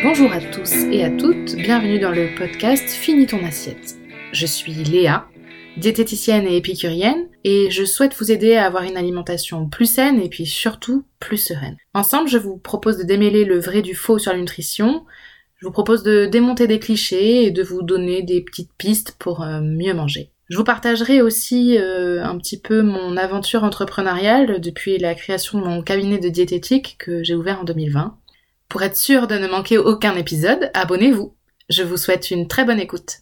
Bonjour à tous et à toutes, bienvenue dans le podcast Finis ton assiette. Je suis Léa, diététicienne et épicurienne, et je souhaite vous aider à avoir une alimentation plus saine et puis surtout plus sereine. Ensemble, je vous propose de démêler le vrai du faux sur la nutrition, je vous propose de démonter des clichés et de vous donner des petites pistes pour euh, mieux manger. Je vous partagerai aussi euh, un petit peu mon aventure entrepreneuriale depuis la création de mon cabinet de diététique que j'ai ouvert en 2020. Pour être sûr de ne manquer aucun épisode, abonnez-vous. Je vous souhaite une très bonne écoute.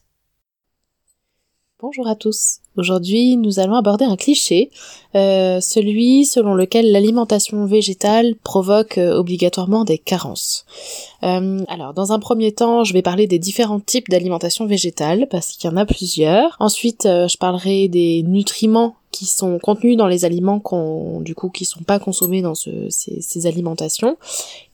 Bonjour à tous. Aujourd'hui, nous allons aborder un cliché, euh, celui selon lequel l'alimentation végétale provoque euh, obligatoirement des carences. Euh, alors, dans un premier temps, je vais parler des différents types d'alimentation végétale parce qu'il y en a plusieurs. Ensuite, je parlerai des nutriments qui sont contenus dans les aliments qu'on, du coup, qui sont pas consommés dans ce, ces, alimentations.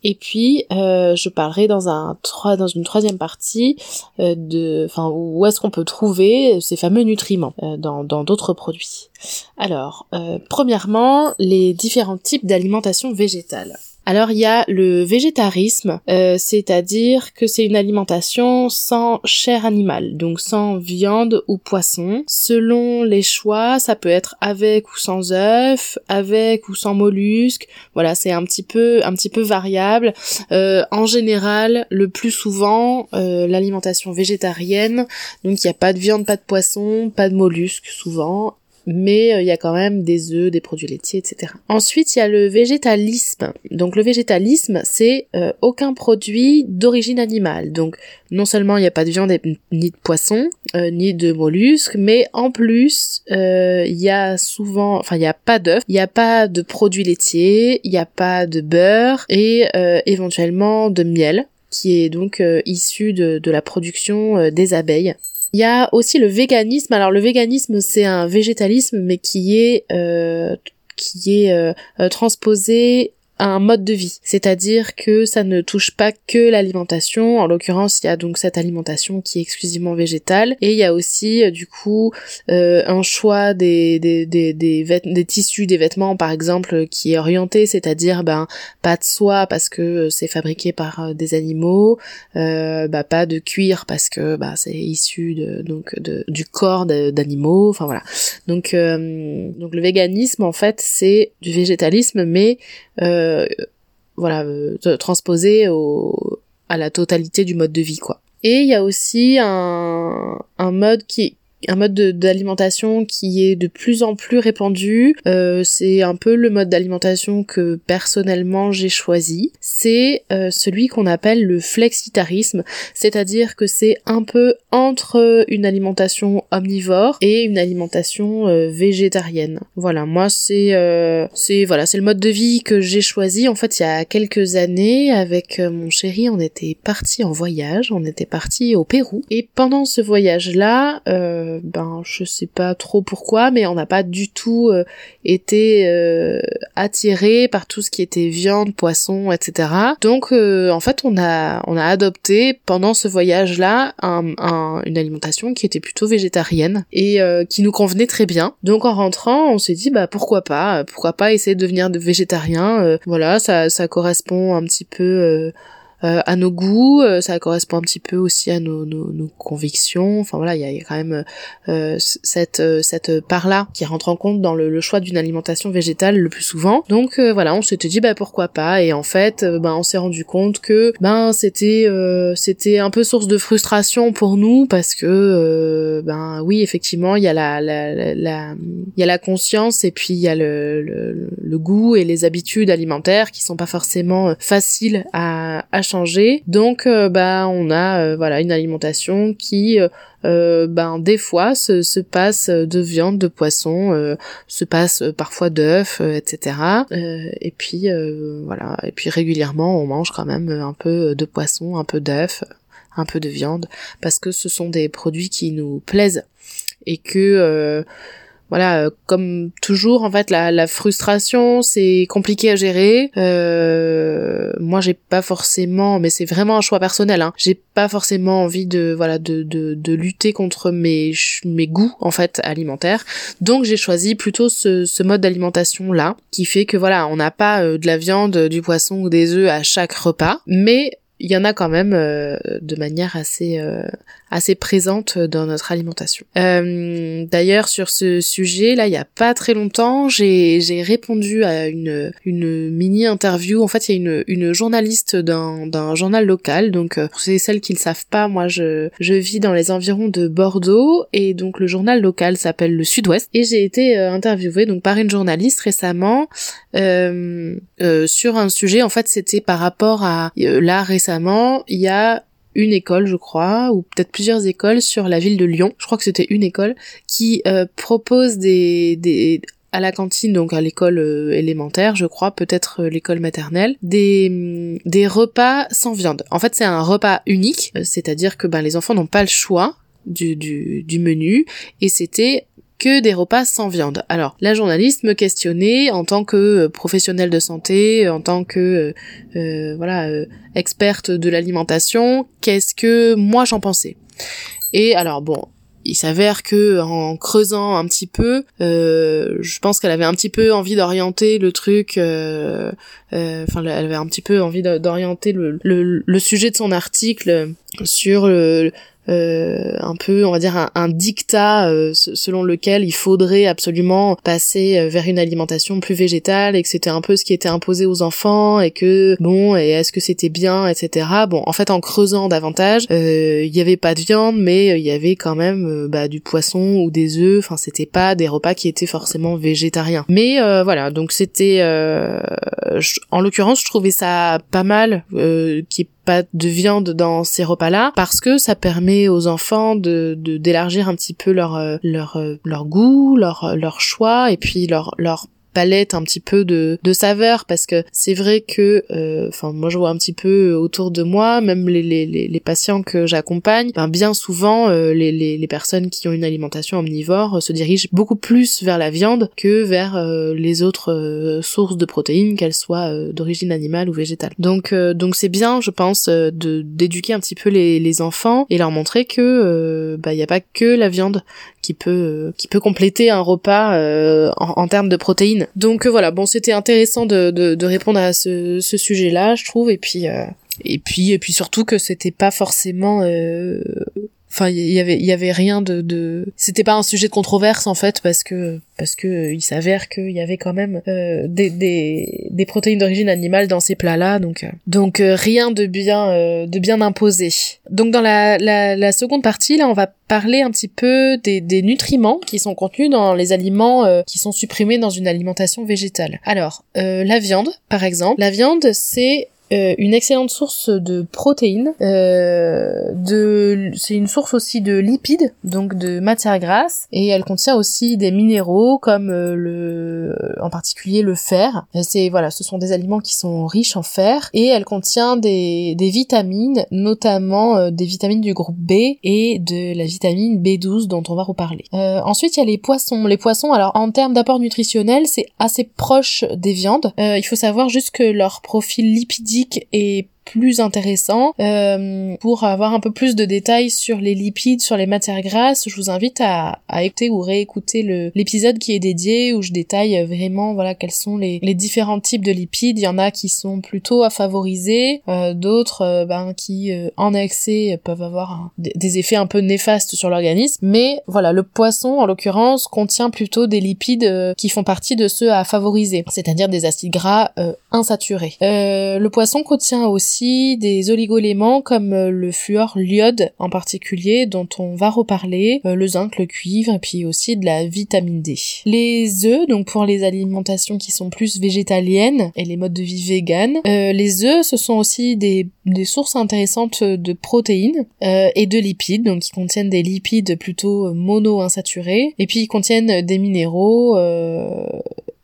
Et puis, euh, je parlerai dans un dans une troisième partie euh, de, enfin, où est-ce qu'on peut trouver ces fameux nutriments euh, dans dans d'autres produits. Alors, euh, premièrement, les différents types d'alimentation végétale. Alors il y a le végétarisme, euh, c'est-à-dire que c'est une alimentation sans chair animale, donc sans viande ou poisson. Selon les choix, ça peut être avec ou sans œufs, avec ou sans mollusques. Voilà, c'est un petit peu un petit peu variable. Euh, en général, le plus souvent, euh, l'alimentation végétarienne, donc il n'y a pas de viande, pas de poisson, pas de mollusques souvent, mais euh, il y a quand même des œufs, des produits laitiers, etc. Ensuite, il y a le végétalisme. Donc le végétalisme, c'est euh, aucun produit d'origine animale. Donc non seulement il n'y a pas de viande ni de poisson, euh, ni de mollusques, mais en plus il y a souvent, enfin il n'y a pas d'œufs, il n'y a pas de produits laitiers, il n'y a pas de beurre et éventuellement de miel qui est donc issu de, de la production des abeilles. Il y a aussi le véganisme. Alors le véganisme, c'est un végétalisme, mais qui est euh, qui est euh, euh, transposé un mode de vie. C'est-à-dire que ça ne touche pas que l'alimentation. En l'occurrence, il y a donc cette alimentation qui est exclusivement végétale. Et il y a aussi, euh, du coup, euh, un choix des, des, des, tissus, des vêtements, par exemple, qui est orienté, c'est-à-dire, ben, pas de soie parce que euh, c'est fabriqué par des animaux, euh, bah, pas de cuir parce que, bah, c'est issu de, donc, du corps d'animaux, enfin voilà. Donc, donc le véganisme, en fait, c'est du végétalisme, mais euh, voilà, euh, transposé à la totalité du mode de vie, quoi. Et il y a aussi un, un mode qui, un mode d'alimentation qui est de plus en plus répandu. Euh, c'est un peu le mode d'alimentation que personnellement j'ai choisi. C'est euh, celui qu'on appelle le flexitarisme, c'est-à-dire que c'est un peu entre une alimentation omnivore et une alimentation euh, végétarienne. Voilà, moi c'est c'est voilà, c'est le mode de vie que j'ai choisi. En fait, il y a quelques années avec mon chéri, on était parti en voyage, on était parti au Pérou et pendant ce voyage-là, euh, ben je sais pas trop pourquoi, mais on n'a pas du tout euh, été euh, attiré par tout ce qui était viande, poisson, etc. Donc euh, en fait on a on a adopté pendant ce voyage-là une alimentation qui était plutôt végétarienne et qui nous convenait très bien. Donc en rentrant on s'est dit bah pourquoi pas, pourquoi pas essayer de devenir végétarien. voilà ça ça correspond un petit peu euh, à nos goûts, euh, ça correspond un petit peu aussi à nos, nos, nos convictions. Enfin voilà, il y a quand même euh, cette cette part là qui rentre en compte dans le, le choix d'une alimentation végétale le plus souvent. Donc voilà, on s'était dit bah pourquoi pas et en fait ben on s'est rendu compte que ben c'était c'était un peu source de frustration pour nous parce que ben oui effectivement il y a la la la il y a la conscience et puis il y a le, le, le goût et les habitudes alimentaires qui sont pas forcément faciles à, à Donc euh, bah on a euh, voilà une alimentation qui ben des fois se, se, passe de viande, de poisson, se passe parfois d'œufs, etc. et puis voilà, et puis régulièrement on mange quand même un peu de poisson, un peu d'œufs, un peu de viande, parce que ce sont des produits qui nous plaisent et que voilà, euh, comme toujours, en fait, la, frustration, c'est compliqué à gérer. Euh, moi, j'ai pas forcément, mais c'est vraiment un choix personnel. Hein, j'ai pas forcément envie de, voilà, de, de, de lutter contre mes mes goûts en fait alimentaires. Donc, j'ai choisi plutôt ce, ce mode d'alimentation là, qui fait que voilà, on n'a pas euh, de la viande, du poisson ou des œufs à chaque repas, mais il y en a quand même euh, de manière assez assez présente dans notre alimentation. Euh, D'ailleurs, sur ce sujet, là, il y a pas très longtemps, j'ai répondu à une une mini interview. En fait, il y a une une journaliste d'un d'un journal local. Donc, pour celles qui ne savent pas, moi, je je vis dans les environs de Bordeaux et donc le journal local s'appelle le Sud-Ouest. Et j'ai été interviewée donc par une journaliste récemment sur un sujet. En fait, c'était par rapport à là récemment il y a une école, je crois, ou peut-être plusieurs écoles sur la ville de Lyon. Je crois que c'était une école qui euh, propose des, des à la cantine, donc à l'école euh, élémentaire, je crois, peut-être euh, l'école maternelle, des, mm, des repas sans viande. En fait, c'est un repas unique, c'est-à-dire que ben, les enfants n'ont pas le choix du, du, du menu, et c'était des repas sans viande. Alors, la journaliste me questionnait en tant que euh, professionnelle de santé, en tant que euh, euh, voilà experte de l'alimentation, qu'est-ce que moi j'en pensais. Et alors bon, il s'avère que en creusant un petit peu, je pense qu'elle avait un petit peu envie d'orienter le truc, enfin elle avait un petit peu envie d'orienter le, sujet de son article sur le, euh, un peu, on va dire, un, un dictat euh, selon lequel il faudrait absolument passer euh, vers une alimentation plus végétale et que c'était un peu ce qui était imposé aux enfants et que bon, et est-ce que c'était bien, etc. Bon, en fait, en creusant davantage, il y avait pas de viande, mais il y avait quand même bah, du poisson ou des œufs. Enfin, c'était pas des repas qui étaient forcément végétariens. Mais voilà, donc c'était, en l'occurrence, je trouvais ça pas mal, qui pas de viande dans ces repas-là parce que ça permet aux enfants de d'élargir un petit peu leur euh, leur euh, leur goût, leur leur choix et puis leur leur palette un petit peu de, de saveur parce que c'est vrai que euh, enfin moi je vois un petit peu autour de moi même les, les, les patients que j'accompagne ben, bien souvent euh, les, les, les, personnes qui ont une alimentation omnivore euh, se dirigent beaucoup plus vers la viande que vers les autres sources de protéines qu'elles soient d'origine animale ou végétale. Donc donc c'est bien je pense de d'éduquer un petit peu les, les enfants et leur montrer que bah il n'y a pas que la viande qui peut qui peut compléter un repas en, en termes de protéines donc euh, voilà, bon, c'était intéressant de, de, répondre à ce, ce sujet-là, je trouve, et puis euh, et puis et puis surtout que c'était pas forcément euh, enfin il y avait il y avait rien de, de... c'était pas un sujet de controverse en fait parce que parce que euh, il s'avère qu'il y avait quand même euh, des, des, des protéines d'origine animale dans ces plats là donc euh, donc rien de bien de bien imposé. Donc dans la, la, la, seconde partie là on va parler un petit peu des, des nutriments qui sont contenus dans les aliments qui sont supprimés dans une alimentation végétale. Alors la viande par exemple. La viande c'est euh, une excellente source de protéines. Euh, de, c'est une source aussi de lipides, donc de matières grasses, et elle contient aussi des minéraux comme euh, le, en particulier le fer. C'est voilà, ce sont des aliments qui sont riches en fer, et elle contient des, des vitamines, notamment des vitamines du groupe B et de la vitamine B12 dont on va reparler. ensuite, il y a les poissons. Les poissons, alors en termes d'apport nutritionnel, c'est assez proche des viandes. il faut savoir juste que leur profil lipidique et plus intéressant. Euh, pour avoir un peu plus de détails sur les lipides, sur les matières grasses, je vous invite à, à écouter ou réécouter l'épisode qui est dédié où je détaille vraiment voilà quels sont les, les, différents types de lipides. Il y en a qui sont plutôt à favoriser, euh, d'autres euh, ben, qui euh, en excès peuvent avoir des effets un peu néfastes sur l'organisme. Mais voilà, le poisson en l'occurrence contient plutôt des lipides euh, qui font partie de ceux à favoriser, c'est-à-dire des acides gras insaturés. le poisson contient aussi des oligoéléments comme euh, le fluor l'iode en particulier dont on va reparler, euh, le zinc, le cuivre et puis aussi de la vitamine D. Les œufs, donc pour les alimentations qui sont plus végétaliennes et les modes de vie véganes, euh, les œufs ce sont aussi des, sources intéressantes de protéines et de lipides, donc qui contiennent des lipides plutôt mono-insaturés et puis ils contiennent des minéraux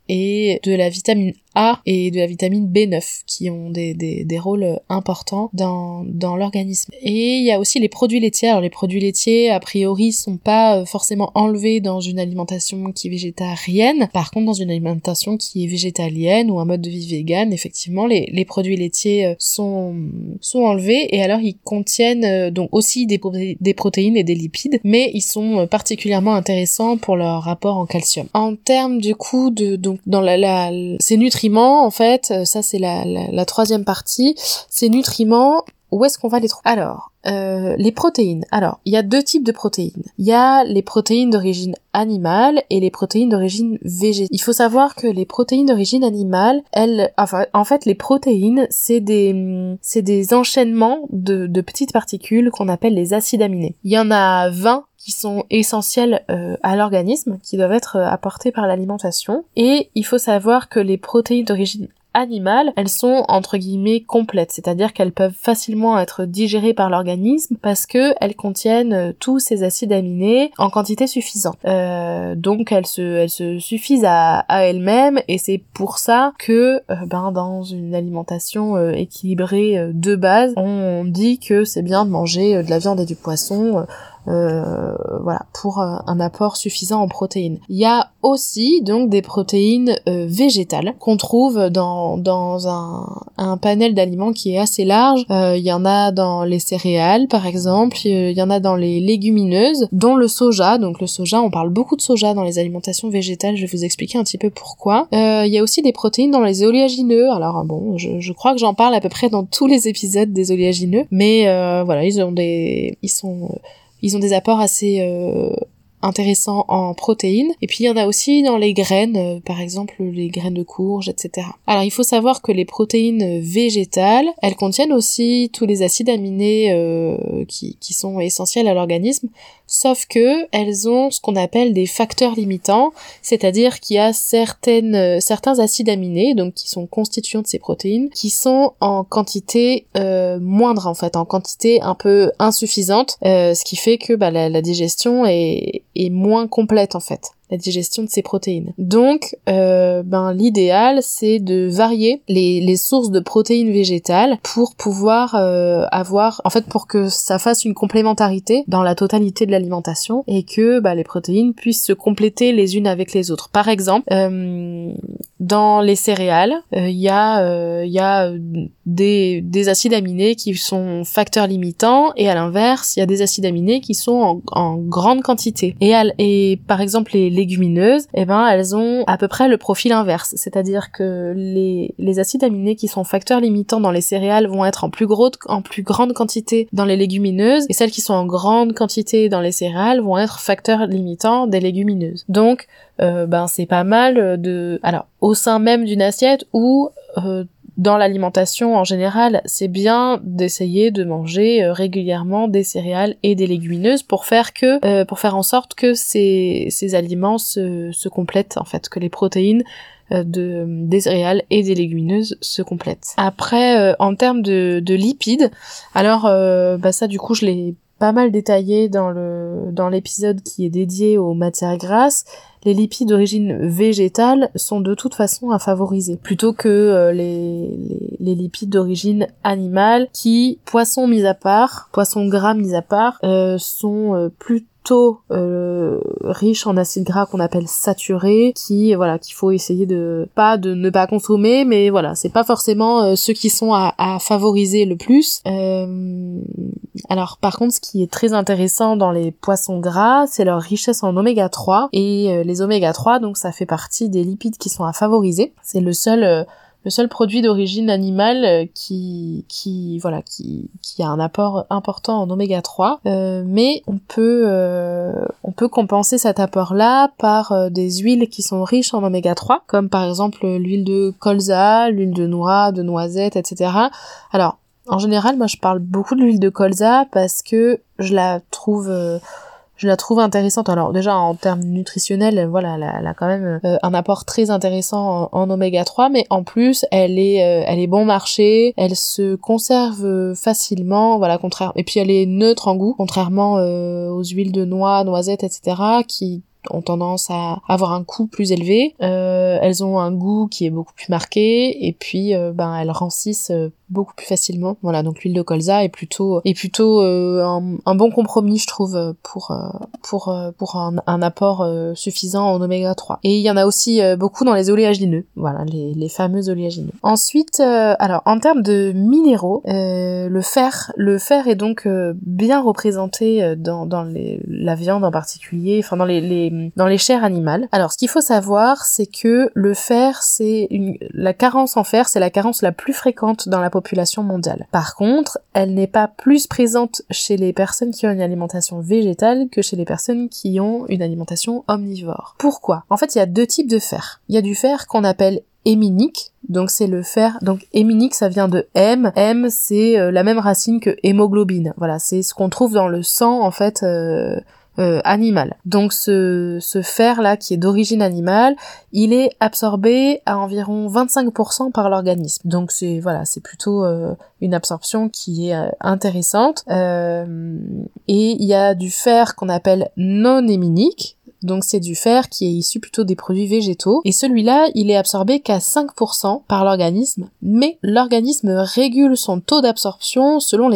et de la vitamine A et de la vitamine B9 qui ont des, des, des rôles importants dans, dans l'organisme. Et il y a aussi les produits laitiers. Alors les produits laitiers, a priori, sont pas euh, forcément enlevés dans une alimentation qui est végétarienne. Par contre, dans une alimentation qui est végétalienne ou un mode de vie vegan, effectivement, les, les produits laitiers euh, sont, sont enlevés et alors ils contiennent euh, donc aussi des, des protéines et des lipides, mais ils sont particulièrement intéressants pour leur rapport en calcium. En termes du coup de donc dans la, ces nutriments en fait, euh, ça c'est la, la, troisième partie, ces nutriments où est-ce qu'on va les trouver? Alors, euh, les protéines. Alors, il y a deux types de protéines. Il y a les protéines d'origine animale et les protéines d'origine végétale. Il faut savoir que les protéines d'origine animale, elles, enfin, en fait, les protéines, c'est des, c'est des enchaînements de, de petites particules qu'on appelle les acides aminés. Il y en a 20 qui sont essentiels euh, à l'organisme, qui doivent être apportés par l'alimentation. Et il faut savoir que les protéines d'origine animales, elles sont entre guillemets complètes, c'est-à-dire qu'elles peuvent facilement être digérées par l'organisme parce que elles contiennent euh, tous ces acides aminés en quantité suffisante. Euh, donc elles se, suffisent à, elles-mêmes et c'est pour ça que euh, ben dans une alimentation équilibrée de base, on dit que c'est bien de manger de la viande et du poisson euh, voilà, pour euh, un apport suffisant en protéines. Il y a aussi donc des protéines euh, végétales qu'on trouve dans, dans un, un panel d'aliments qui est assez large. il y en a dans les céréales par exemple, il y en a dans les légumineuses, dont le soja. Donc le soja, on parle beaucoup de soja dans les alimentations végétales, je vais vous expliquer un petit peu pourquoi. il y a aussi des protéines dans les oléagineux. Alors bon, je, je crois que j'en parle à peu près dans tous les épisodes des oléagineux, mais voilà, ils ont des, ils sont ils ont des apports assez euh, intéressants en protéines. Et puis il y en a aussi dans les graines, euh, par exemple les graines de courge, etc. Alors il faut savoir que les protéines végétales, elles contiennent aussi tous les acides aminés euh, qui, qui sont essentiels à l'organisme, sauf que elles ont ce qu'on appelle des facteurs limitants, c'est-à-dire qu'il y a certaines, euh, certains acides aminés, donc qui sont constituants de ces protéines, qui sont en quantité euh, moindre en fait, en quantité un peu insuffisante, euh, ce qui fait que bah, la, la digestion est, est moins complète en fait la digestion de ces protéines. Donc, euh, ben l'idéal c'est de varier les, les, sources de protéines végétales pour pouvoir euh, avoir, en fait, pour que ça fasse une complémentarité dans la totalité de l'alimentation et que bah, les protéines puissent se compléter les unes avec les autres. Par exemple, euh, dans les céréales, il y a il y a des, des acides aminés qui sont facteurs limitants et à l'inverse, il y a des acides aminés qui sont en, en grande quantité. Et, et par exemple les légumineuses, eh ben elles ont à peu près le profil inverse, c'est-à-dire que les, les acides aminés qui sont facteurs limitants dans les céréales vont être en plus gros en plus grande quantité dans les légumineuses et celles qui sont en grande quantité dans les céréales vont être facteurs limitants des légumineuses. Donc euh, ben c'est pas mal de alors au sein même d'une assiette ou euh, dans l'alimentation en général, c'est bien d'essayer de manger euh, régulièrement des céréales et des légumineuses pour faire que, euh, pour faire en sorte que ces, ces aliments se, se complètent en fait, que les protéines euh, de, des céréales et des légumineuses se complètent. Après, en termes de, de lipides, alors bah ça du coup je l'ai pas mal détaillé dans le dans l'épisode qui est dédié aux matières grasses. Les lipides d'origine végétale sont de toute façon à favoriser, plutôt que euh, les, les, lipides d'origine animale qui, poissons mis à part, poissons gras mis à part, euh, sont euh, plus euh, riche en acides gras qu'on appelle saturés, qui voilà qu'il faut essayer de pas de ne pas consommer, mais voilà c'est pas forcément euh, ceux qui sont à, à favoriser le plus. Euh, alors par contre ce qui est très intéressant dans les poissons gras, c'est leur richesse en oméga 3 et euh, les oméga 3 donc ça fait partie des lipides qui sont à favoriser. C'est le seul le seul produit d'origine animale euh, qui qui voilà qui qui a un apport important en oméga 3 euh, mais on peut euh, on peut compenser cet apport là par des huiles qui sont riches en oméga 3 comme par exemple l'huile de colza l'huile de noix de noisette etc alors en général moi je parle beaucoup de l'huile de colza parce que je la trouve je la trouve intéressante. Alors déjà en termes nutritionnels, voilà, elle a, quand même euh, un apport très intéressant en, oméga 3, mais en plus elle est, euh, elle est bon marché, elle se conserve facilement, voilà, contraire. Et puis elle est neutre en goût, contrairement euh, aux huiles de noix, noisettes, etc., qui ont tendance à avoir un coût plus élevé. elles ont un goût qui est beaucoup plus marqué et puis ben elles rancissent beaucoup plus facilement. Voilà, donc l'huile de colza est plutôt est plutôt euh, un, bon compromis, je trouve, pour euh, pour euh, pour un, un apport suffisant en oméga 3. Et il y en a aussi beaucoup dans les oléagineux. Voilà, les, les fameux oléagineux. Ensuite, alors en termes de minéraux, le fer, le fer est donc bien représenté dans dans les, la viande en particulier, enfin dans les, les dans les chairs animales. Alors, ce qu'il faut savoir, c'est que le fer, c'est une la carence en fer, c'est la carence la plus fréquente dans la population mondiale. Par contre, elle n'est pas plus présente chez les personnes qui ont une alimentation végétale que chez les personnes qui ont une alimentation omnivore. Pourquoi? En fait, il y a deux types de fer. Il y a du fer qu'on appelle héminique, donc c'est le fer. Donc héminique, ça vient de M. M, c'est euh, la même racine que hémoglobine. Voilà, c'est ce qu'on trouve dans le sang en fait euh, euh, animal. Donc ce, ce fer là qui est d'origine animale, il est absorbé à environ 25% par l'organisme. Donc c'est voilà, c'est plutôt une absorption qui est intéressante. et il y a du fer qu'on appelle non héminique, donc c'est du fer qui est issu plutôt des produits végétaux. Et celui-là, il est absorbé qu'à 5% par l'organisme, mais l'organisme régule son taux d'absorption selon,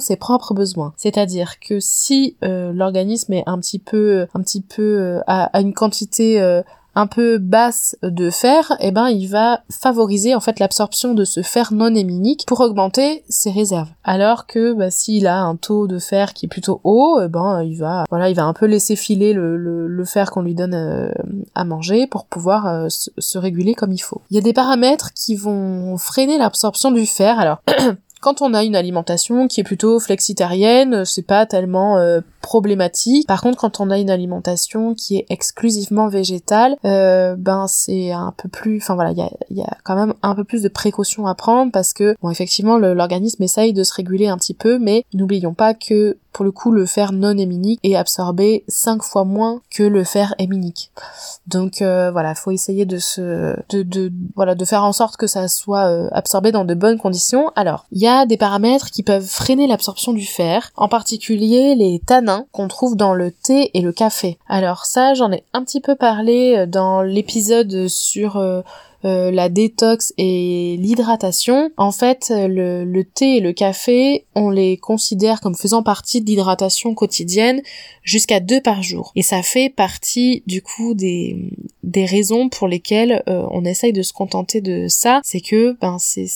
ses propres besoins. C'est-à-dire que si euh, l'organisme est un petit peu, un petit peu euh, à, une quantité euh, un peu basse de fer, eh ben il va favoriser en fait l'absorption de ce fer non héminique pour augmenter ses réserves. Alors que bah, s'il a un taux de fer qui est plutôt haut, eh ben il va voilà il va un peu laisser filer le, le, fer qu'on lui donne euh, à manger pour pouvoir euh, se, se réguler comme il faut. Il y a des paramètres qui vont freiner l'absorption du fer. Alors Quand on a une alimentation qui est plutôt flexitarienne, c'est pas tellement euh, problématique. Par contre, quand on a une alimentation qui est exclusivement végétale, euh, ben c'est un peu plus, enfin voilà, il y a, y a, quand même un peu plus de précautions à prendre parce que bon effectivement l'organisme essaye de se réguler un petit peu, mais n'oublions pas que pour le coup, le fer non héminique est absorbé 5 fois moins que le fer héminique. Donc euh, voilà, faut essayer de se, de, voilà, de faire en sorte que ça soit euh, absorbé dans de bonnes conditions. Alors, il y a des paramètres qui peuvent freiner l'absorption du fer, en particulier les tanins qu'on trouve dans le thé et le café. Alors ça, j'en ai un petit peu parlé euh, dans l'épisode sur euh, la détox et l'hydratation, en fait, le, le, thé et le café, on les considère comme faisant partie de l'hydratation quotidienne jusqu'à deux par jour. Et ça fait partie, du coup, des, des raisons pour lesquelles euh, on essaye de se contenter de ça. C'est que, ben, ces,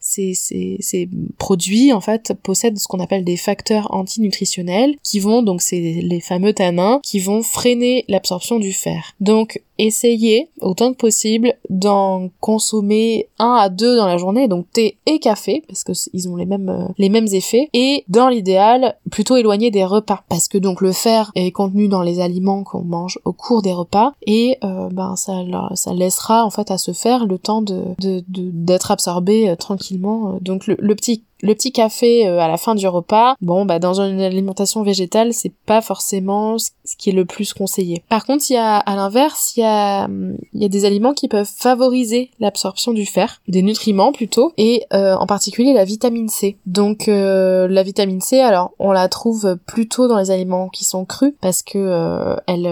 ces, produits, en fait, possèdent ce qu'on appelle des facteurs antinutritionnels qui vont, donc c'est les fameux tanins, qui vont freiner l'absorption du fer. Donc, essayez autant que possible d'en consommer un à deux dans la journée, donc thé et café, parce que ils ont les mêmes euh, les mêmes effets, et dans l'idéal plutôt éloigné des repas, parce que donc le fer est contenu dans les aliments qu'on mange au cours des repas, et euh, ben ça ça laissera en fait à se faire le temps de d'être absorbé euh, tranquillement. Donc le, le petit le petit café euh, à la fin du repas, bon bah dans une alimentation végétale, c'est pas forcément ce qui est le plus conseillé. Par contre, il y a à l'inverse, il y a il y a des aliments qui peuvent favoriser l'absorption du fer, des nutriments plutôt et euh, en particulier la vitamine C. Donc euh, la vitamine C, alors on la trouve plutôt dans les aliments qui sont crus parce que elle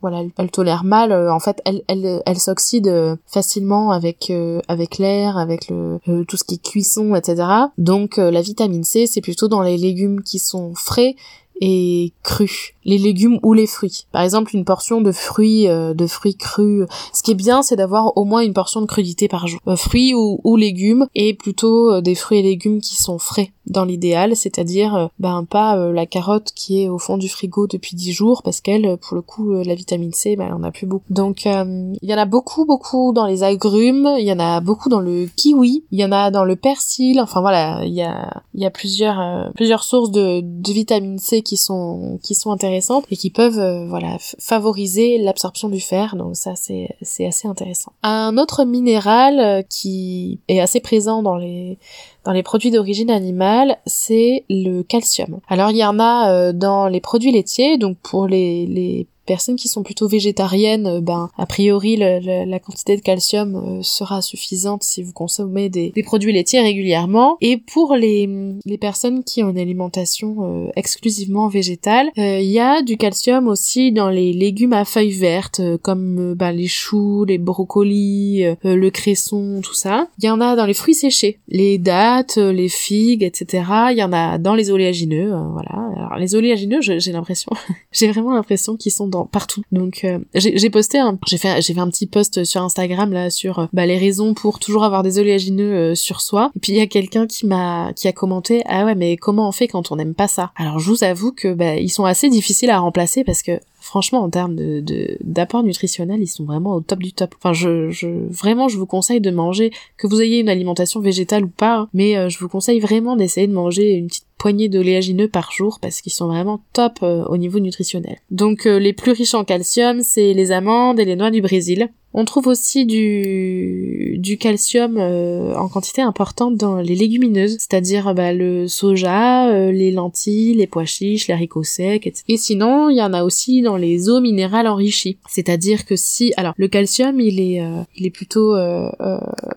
voilà, elle, tolère mal en fait, elle elle elle s'oxyde facilement avec avec l'air, avec le tout ce qui est cuisson, etc. Donc euh, la vitamine C, c'est plutôt dans les légumes qui sont frais et crus, les légumes ou les fruits. Par exemple, une portion de fruits, euh, de fruits crus. Ce qui est bien, c'est d'avoir au moins une portion de crudité par jour. Euh, fruits ou, légumes et plutôt des fruits et légumes qui sont frais dans l'idéal, c'est-à-dire ben pas la carotte qui est au fond du frigo depuis 10 jours parce qu'elle, pour le coup, la vitamine C, ben on a plus beaucoup. Donc il y en a beaucoup, beaucoup dans les agrumes, il y en a beaucoup dans le kiwi, il y en a dans le persil. Enfin voilà, il y a, il y a plusieurs, plusieurs sources de, de vitamine C qui sont qui sont intéressantes et qui peuvent euh, voilà favoriser l'absorption du fer. Donc ça c'est c'est assez intéressant. Un autre minéral euh, qui est assez présent dans les dans les produits d'origine animale, c'est le calcium. Alors il y en a euh, dans les produits laitiers, donc pour les, les personnes qui sont plutôt végétariennes, euh, ben a priori la quantité de calcium euh, sera suffisante si vous consommez des, produits laitiers régulièrement. Et pour les, les personnes qui ont une alimentation euh, exclusivement végétale, il y a du calcium aussi dans les légumes à feuilles vertes comme ben, les choux, les brocolis, le cresson, tout ça. Il y en a dans les fruits séchés, les dattes, les figues, etc. Il y en a dans les oléagineux, voilà. Alors les oléagineux, j'ai l'impression, j'ai vraiment l'impression qu'ils sont dans partout. Donc j'ai posté, j'ai fait j'ai fait un petit post sur Instagram là sur bah, les raisons pour toujours avoir des oléagineux sur soi. Et puis il y a quelqu'un qui m'a qui a commenté ah ouais mais comment on fait quand on n'aime pas ça? Alors je vous avoue que bah, ils sont assez difficiles à remplacer parce que franchement en termes de d'apport nutritionnel ils sont vraiment au top du top enfin je, je vraiment je vous conseille de manger que vous ayez une alimentation végétale ou pas hein, mais euh, je vous conseille vraiment d'essayer de manger une petite poignée d'oléagineux par jour parce qu'ils sont vraiment top euh, au niveau nutritionnel. Donc euh, les plus riches en calcium c'est les amandes et les noix du Brésil on trouve aussi du, calcium euh, en quantité importante dans les légumineuses, c'est-à-dire bah, le soja, euh, les lentilles, les pois chiches, les haricots secs, etc. Et sinon, il y en a aussi dans les eaux minérales enrichies, c'est-à-dire que si, alors le calcium, il est, euh, il est plutôt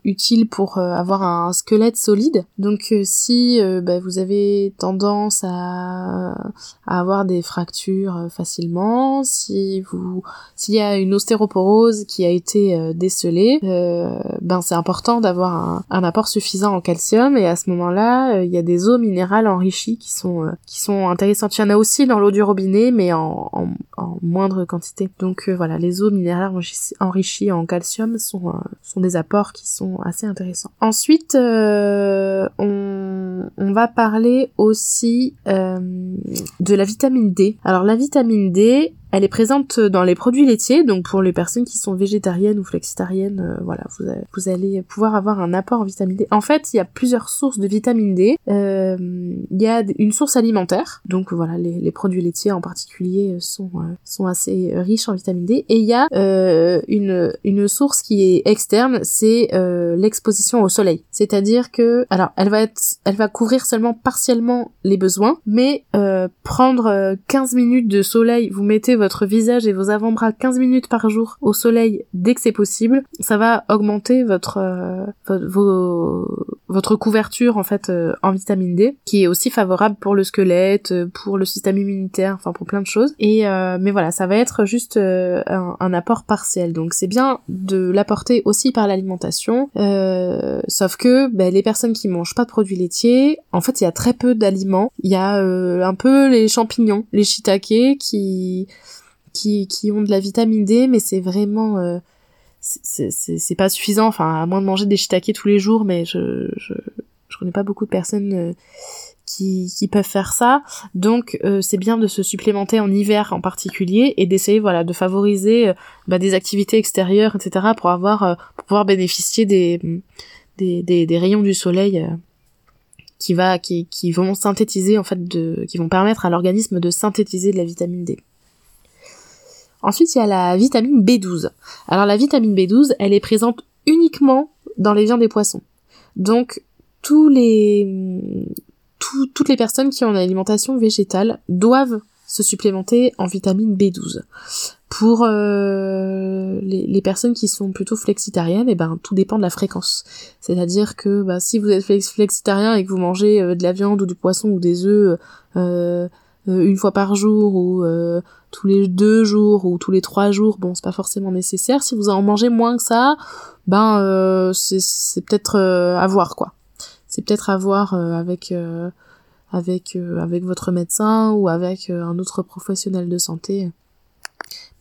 utile pour avoir un squelette solide. Donc si bah, vous avez tendance à, à avoir des fractures facilement, si vous, s'il y a une ostéoporose qui a été été euh, décelé, euh, ben c'est important d'avoir un, apport suffisant en calcium et à ce moment-là, euh, il y a des eaux minérales enrichies qui sont qui sont intéressantes. Il y en a aussi dans l'eau du robinet, mais en, en, moindre quantité. Donc voilà, les eaux minérales enrichies, en calcium sont sont des apports qui sont assez intéressants. Ensuite, on, on va parler aussi de la vitamine D. Alors la vitamine D, elle est présente dans les produits laitiers, donc pour les personnes qui sont végétariennes ou flexitariennes, euh, voilà, vous, allez pouvoir avoir un apport en vitamine D. En fait, il y a plusieurs sources de vitamine D. Euh, il y a une source alimentaire, donc voilà, les, produits laitiers en particulier sont euh, sont assez riches en vitamine D. Et il y a une une source qui est externe, c'est l'exposition au soleil. C'est-à-dire que, alors, elle va être, elle va couvrir seulement partiellement les besoins, mais prendre 15 minutes de soleil, vous mettez votre visage et vos avant-bras 15 minutes par jour au soleil dès que c'est possible, ça va augmenter votre euh, votre couverture en fait euh, en vitamine D, qui est aussi favorable pour le squelette, euh, pour le système immunitaire, enfin pour plein de choses. Et mais voilà, ça va être juste un, apport partiel. Donc c'est bien de l'apporter aussi par l'alimentation, sauf que ben, les personnes qui mangent pas de produits laitiers, en fait il y a très peu d'aliments. Il y a un peu les champignons, les shiitake qui qui, qui ont de la vitamine D, mais c'est vraiment euh, c'est pas suffisant. Enfin, à moins de manger des shiitake tous les jours, mais je je, je connais pas beaucoup de personnes euh, qui, qui peuvent faire ça. Donc euh, c'est bien de se supplémenter en hiver en particulier et d'essayer voilà de favoriser euh, bah, des activités extérieures, etc. pour avoir pour pouvoir bénéficier des des, des, des rayons du soleil qui va qui, qui vont synthétiser en fait de qui vont permettre à l'organisme de synthétiser de la vitamine D. Ensuite, il y a la vitamine B12. Alors la vitamine B12, elle est présente uniquement dans les viandes et poissons. Donc tous les toutes les personnes qui ont une alimentation végétale doivent se supplémenter en vitamine B12. Pour euh, les, personnes qui sont plutôt flexitariennes, et eh ben tout dépend de la fréquence. C'est-à-dire que bah, si vous êtes flexitarien et que vous mangez euh, de la viande ou du poisson ou des œufs euh, une fois par jour ou euh, tous les deux jours ou tous les trois jours, bon c'est pas forcément nécessaire. Si vous en mangez moins que ça, ben euh, c'est peut-être à voir quoi. C'est peut-être à voir avec avec avec votre médecin ou avec un autre professionnel de santé.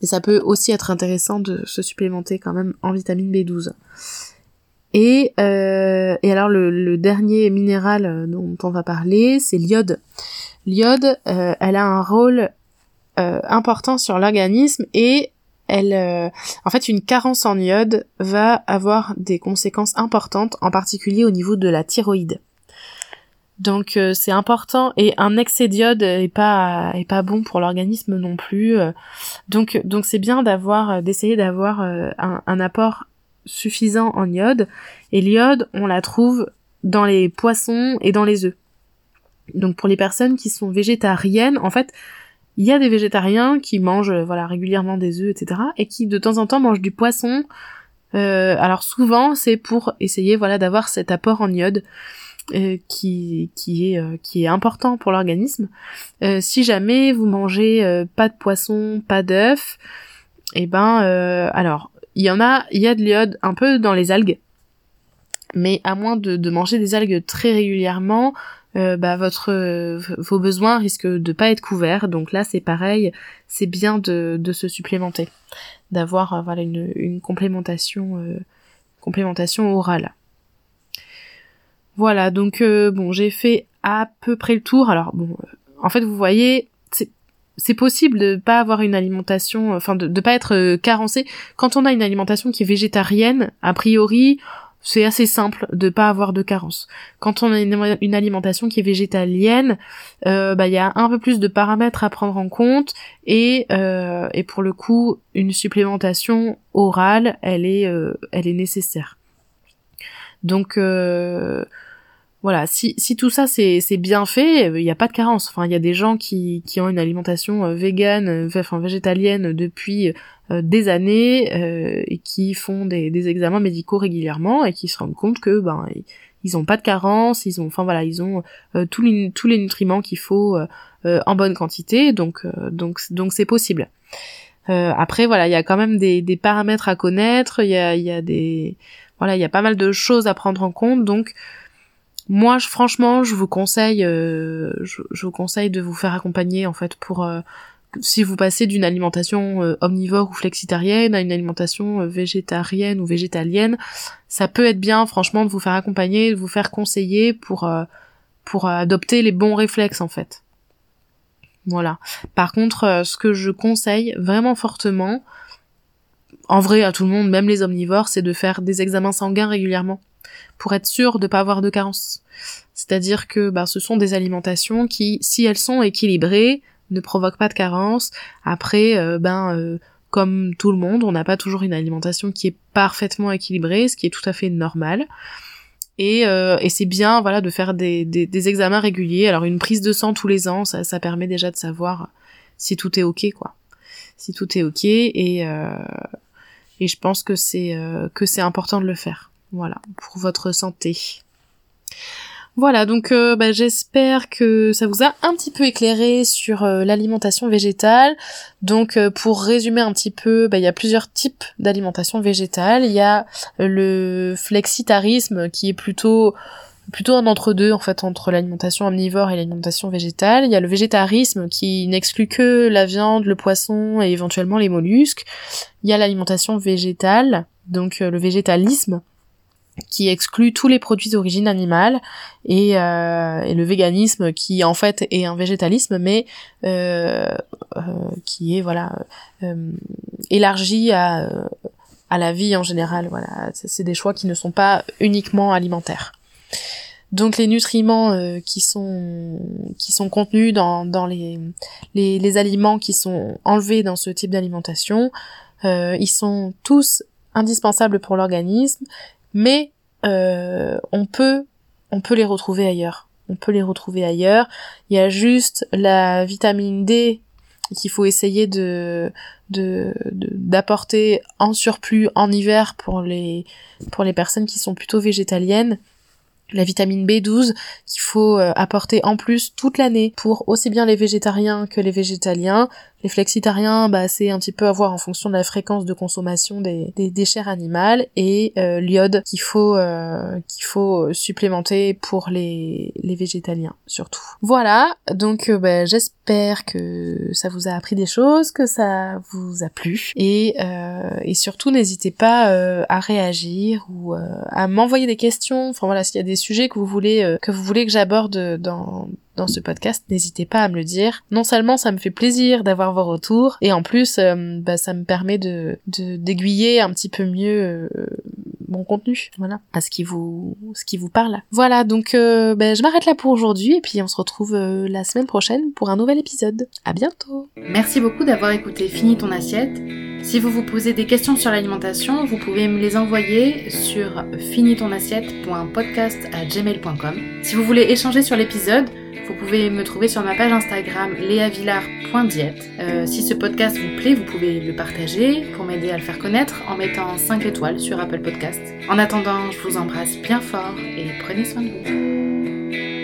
Mais ça peut aussi être intéressant de se supplémenter quand même en vitamine B12. Et, et alors le, le dernier minéral dont on va parler, c'est l'iode. L'iode, euh, elle a un rôle euh, important sur l'organisme et elle, euh, en fait, une carence en iode va avoir des conséquences importantes, en particulier au niveau de la thyroïde. Donc c'est important et un excès d'iode est pas est pas bon pour l'organisme non plus. donc donc c'est bien d'avoir d'essayer d'avoir un, un, apport suffisant en iode et l'iode on la trouve dans les poissons et dans les œufs. Donc pour les personnes qui sont végétariennes, en fait, il y a des végétariens qui mangent euh, voilà régulièrement des œufs, etc. et qui de temps en temps mangent du poisson. Euh, alors souvent c'est pour essayer voilà d'avoir cet apport en iode euh, qui qui est qui est important pour l'organisme. si jamais vous mangez pas de poisson, pas d'œufs, et eh ben alors il y en a il y a de l'iode un peu dans les algues, mais à moins de, de manger des algues très régulièrement, euh, bah, votre vos besoins risquent de pas être couverts. Donc là, c'est pareil, c'est bien de, de se supplémenter, d'avoir voilà une, une complémentation complémentation orale. Voilà, donc bon, j'ai fait à peu près le tour. Alors bon, en fait, vous voyez, c'est possible de pas avoir une alimentation, enfin de, de pas être euh, carencé. Quand on a une alimentation qui est végétarienne, a priori, c'est assez simple de pas avoir de carence. Quand on a une, alimentation qui est végétalienne, euh, bah il y a un peu plus de paramètres à prendre en compte et euh, et pour le coup une supplémentation orale, elle est elle est nécessaire. Donc voilà, si, si tout ça c'est, bien fait, il n'y a pas de carence. Enfin, il y a des gens qui, qui ont une alimentation euh, végane, euh, enfin végétalienne depuis euh, des années et qui font des, des examens médicaux régulièrement et qui se rendent compte que ben ils ont pas de carence, ils ont, enfin voilà, ils ont tous les tous les nutriments qu'il faut en bonne quantité, donc donc donc c'est possible. après voilà, il y a quand même des, des paramètres à connaître, il y a il y a des voilà, il y a pas mal de choses à prendre en compte, donc moi, je, franchement, je vous conseille, euh, je, vous conseille de vous faire accompagner en fait pour euh, si vous passez d'une alimentation euh, omnivore ou flexitarienne à une alimentation végétarienne ou végétalienne, ça peut être bien, franchement, de vous faire accompagner, de vous faire conseiller pour pour adopter les bons réflexes en fait. Voilà. Par contre, ce que je conseille vraiment fortement, en vrai à tout le monde, même les omnivores, c'est de faire des examens sanguins régulièrement pour être sûr de pas avoir de carence. C'est-à-dire que bah, ce sont des alimentations qui, si elles sont équilibrées, ne provoquent pas de carence. Après, euh, ben euh, comme tout le monde, on n'a pas toujours une alimentation qui est parfaitement équilibrée, ce qui est tout à fait normal. Et, euh, et c'est bien, voilà, de faire des, des, examens réguliers. Alors une prise de sang tous les ans, ça, ça permet déjà de savoir si tout est ok, quoi. Si tout est ok, et et je pense que c'est que c'est important de le faire. Voilà, pour votre santé. Voilà, donc euh, bah, j'espère que ça vous a un petit peu éclairé sur euh, l'alimentation végétale. Donc euh, pour résumer un petit peu, bah, il y a plusieurs types d'alimentation végétale. Il y a le flexitarisme qui est plutôt plutôt un entre-deux en fait entre l'alimentation omnivore et l'alimentation végétale. Il y a le végétarisme qui n'exclut que la viande, le poisson et éventuellement les mollusques. Il y a l'alimentation végétale, donc le végétalisme qui exclut tous les produits d'origine animale et, euh, et, le véganisme qui en fait est un végétalisme mais euh, euh, qui est voilà euh, élargi à, à la vie en général voilà. C'est des choix qui ne sont pas uniquement alimentaires. Donc les nutriments euh, qui sont qui sont contenus dans, dans les, les, les aliments qui sont enlevés dans ce type d'alimentation ils sont tous indispensables pour l'organisme mais euh, on peut on peut les retrouver ailleurs. On peut les retrouver ailleurs. Il y a juste la vitamine D qu'il faut essayer de d'apporter en surplus en hiver pour les pour les personnes qui sont plutôt végétaliennes la vitamine B12 qu'il faut euh, apporter en plus toute l'année pour aussi bien les végétariens que les végétaliens. Les flexitariens, bah, c'est un petit peu à voir en fonction de la fréquence de consommation des, des déchets animales et euh, l'iode qu'il faut euh, qu'il faut supplémenter pour les, les végétaliens surtout. Voilà, donc bah, j'espère que ça vous a appris des choses, que ça vous a plu et, et surtout n'hésitez pas à réagir ou à m'envoyer des questions. Enfin voilà, s'il y a des sujets que vous voulez que vous voulez que j'aborde dans dans ce podcast, n'hésitez pas à me le dire. Non seulement ça me fait plaisir d'avoir vos retours, et en plus, euh, bah, ça me permet de d'aiguiller un petit peu mieux euh, mon contenu, voilà, à ce qui vous ce qui vous parle. Voilà, donc euh, bah, je m'arrête là pour aujourd'hui, et puis on se retrouve la semaine prochaine pour un nouvel épisode. À bientôt. Merci beaucoup d'avoir écouté Fini ton assiette. Si vous vous posez des questions sur l'alimentation, vous pouvez me les envoyer sur finitonassiette.podcast@gmail.com. Si vous voulez échanger sur l'épisode, vous pouvez me trouver sur ma page Instagram léavillard.diète. Euh, si ce podcast vous plaît, vous pouvez le partager pour m'aider à le faire connaître en mettant 5 étoiles sur Apple Podcast. En attendant, je vous embrasse bien fort et prenez soin de vous.